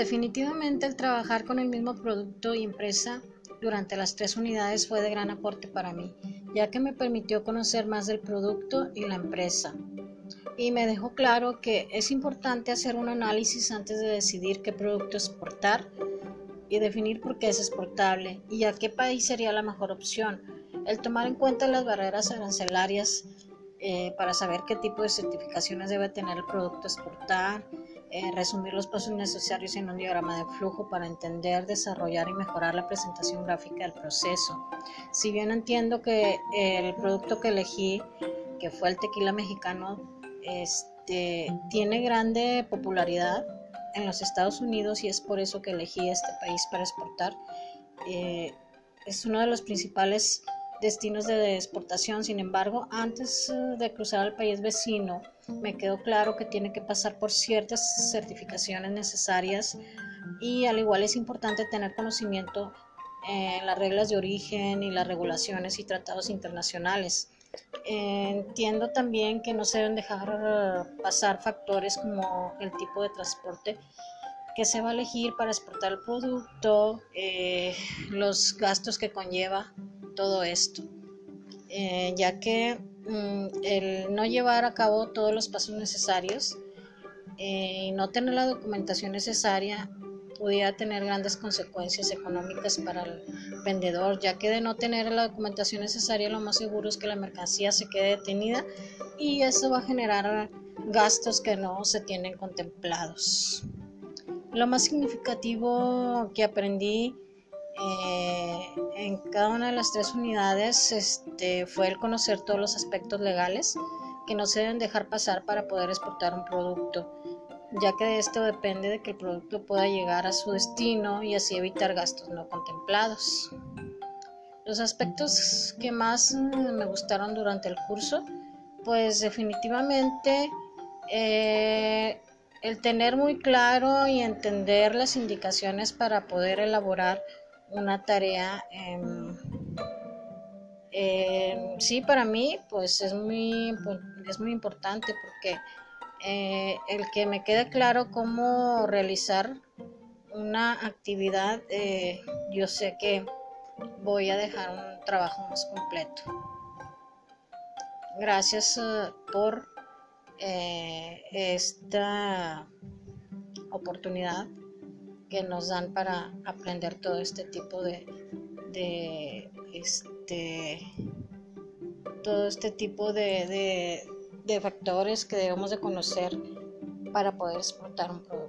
Definitivamente el trabajar con el mismo producto y empresa durante las tres unidades fue de gran aporte para mí, ya que me permitió conocer más del producto y la empresa. Y me dejó claro que es importante hacer un análisis antes de decidir qué producto exportar y definir por qué es exportable y a qué país sería la mejor opción. El tomar en cuenta las barreras arancelarias eh, para saber qué tipo de certificaciones debe tener el producto a exportar, eh, resumir los pasos necesarios en un diagrama de flujo para entender, desarrollar y mejorar la presentación gráfica del proceso. Si bien entiendo que el producto que elegí, que fue el tequila mexicano, este, tiene grande popularidad en los Estados Unidos y es por eso que elegí este país para exportar. Eh, es uno de los principales destinos de exportación. Sin embargo, antes eh, de cruzar al país vecino, me quedó claro que tiene que pasar por ciertas certificaciones necesarias y al igual es importante tener conocimiento en las reglas de origen y las regulaciones y tratados internacionales. Entiendo también que no se deben dejar pasar factores como el tipo de transporte que se va a elegir para exportar el producto, eh, los gastos que conlleva todo esto, eh, ya que mm, el no llevar a cabo todos los pasos necesarios eh, y no tener la documentación necesaria pudiera tener grandes consecuencias económicas para el vendedor, ya que de no tener la documentación necesaria lo más seguro es que la mercancía se quede detenida y eso va a generar gastos que no se tienen contemplados. Lo más significativo que aprendí eh, en cada una de las tres unidades este, fue el conocer todos los aspectos legales que no se deben dejar pasar para poder exportar un producto, ya que de esto depende de que el producto pueda llegar a su destino y así evitar gastos no contemplados. Los aspectos que más me gustaron durante el curso, pues definitivamente eh, el tener muy claro y entender las indicaciones para poder elaborar una tarea em, em, sí para mí pues es muy es muy importante porque eh, el que me quede claro cómo realizar una actividad eh, yo sé que voy a dejar un trabajo más completo. Gracias eh, por esta oportunidad que nos dan para aprender todo este tipo de, este todo este tipo de, de factores que debemos de conocer para poder exportar un producto.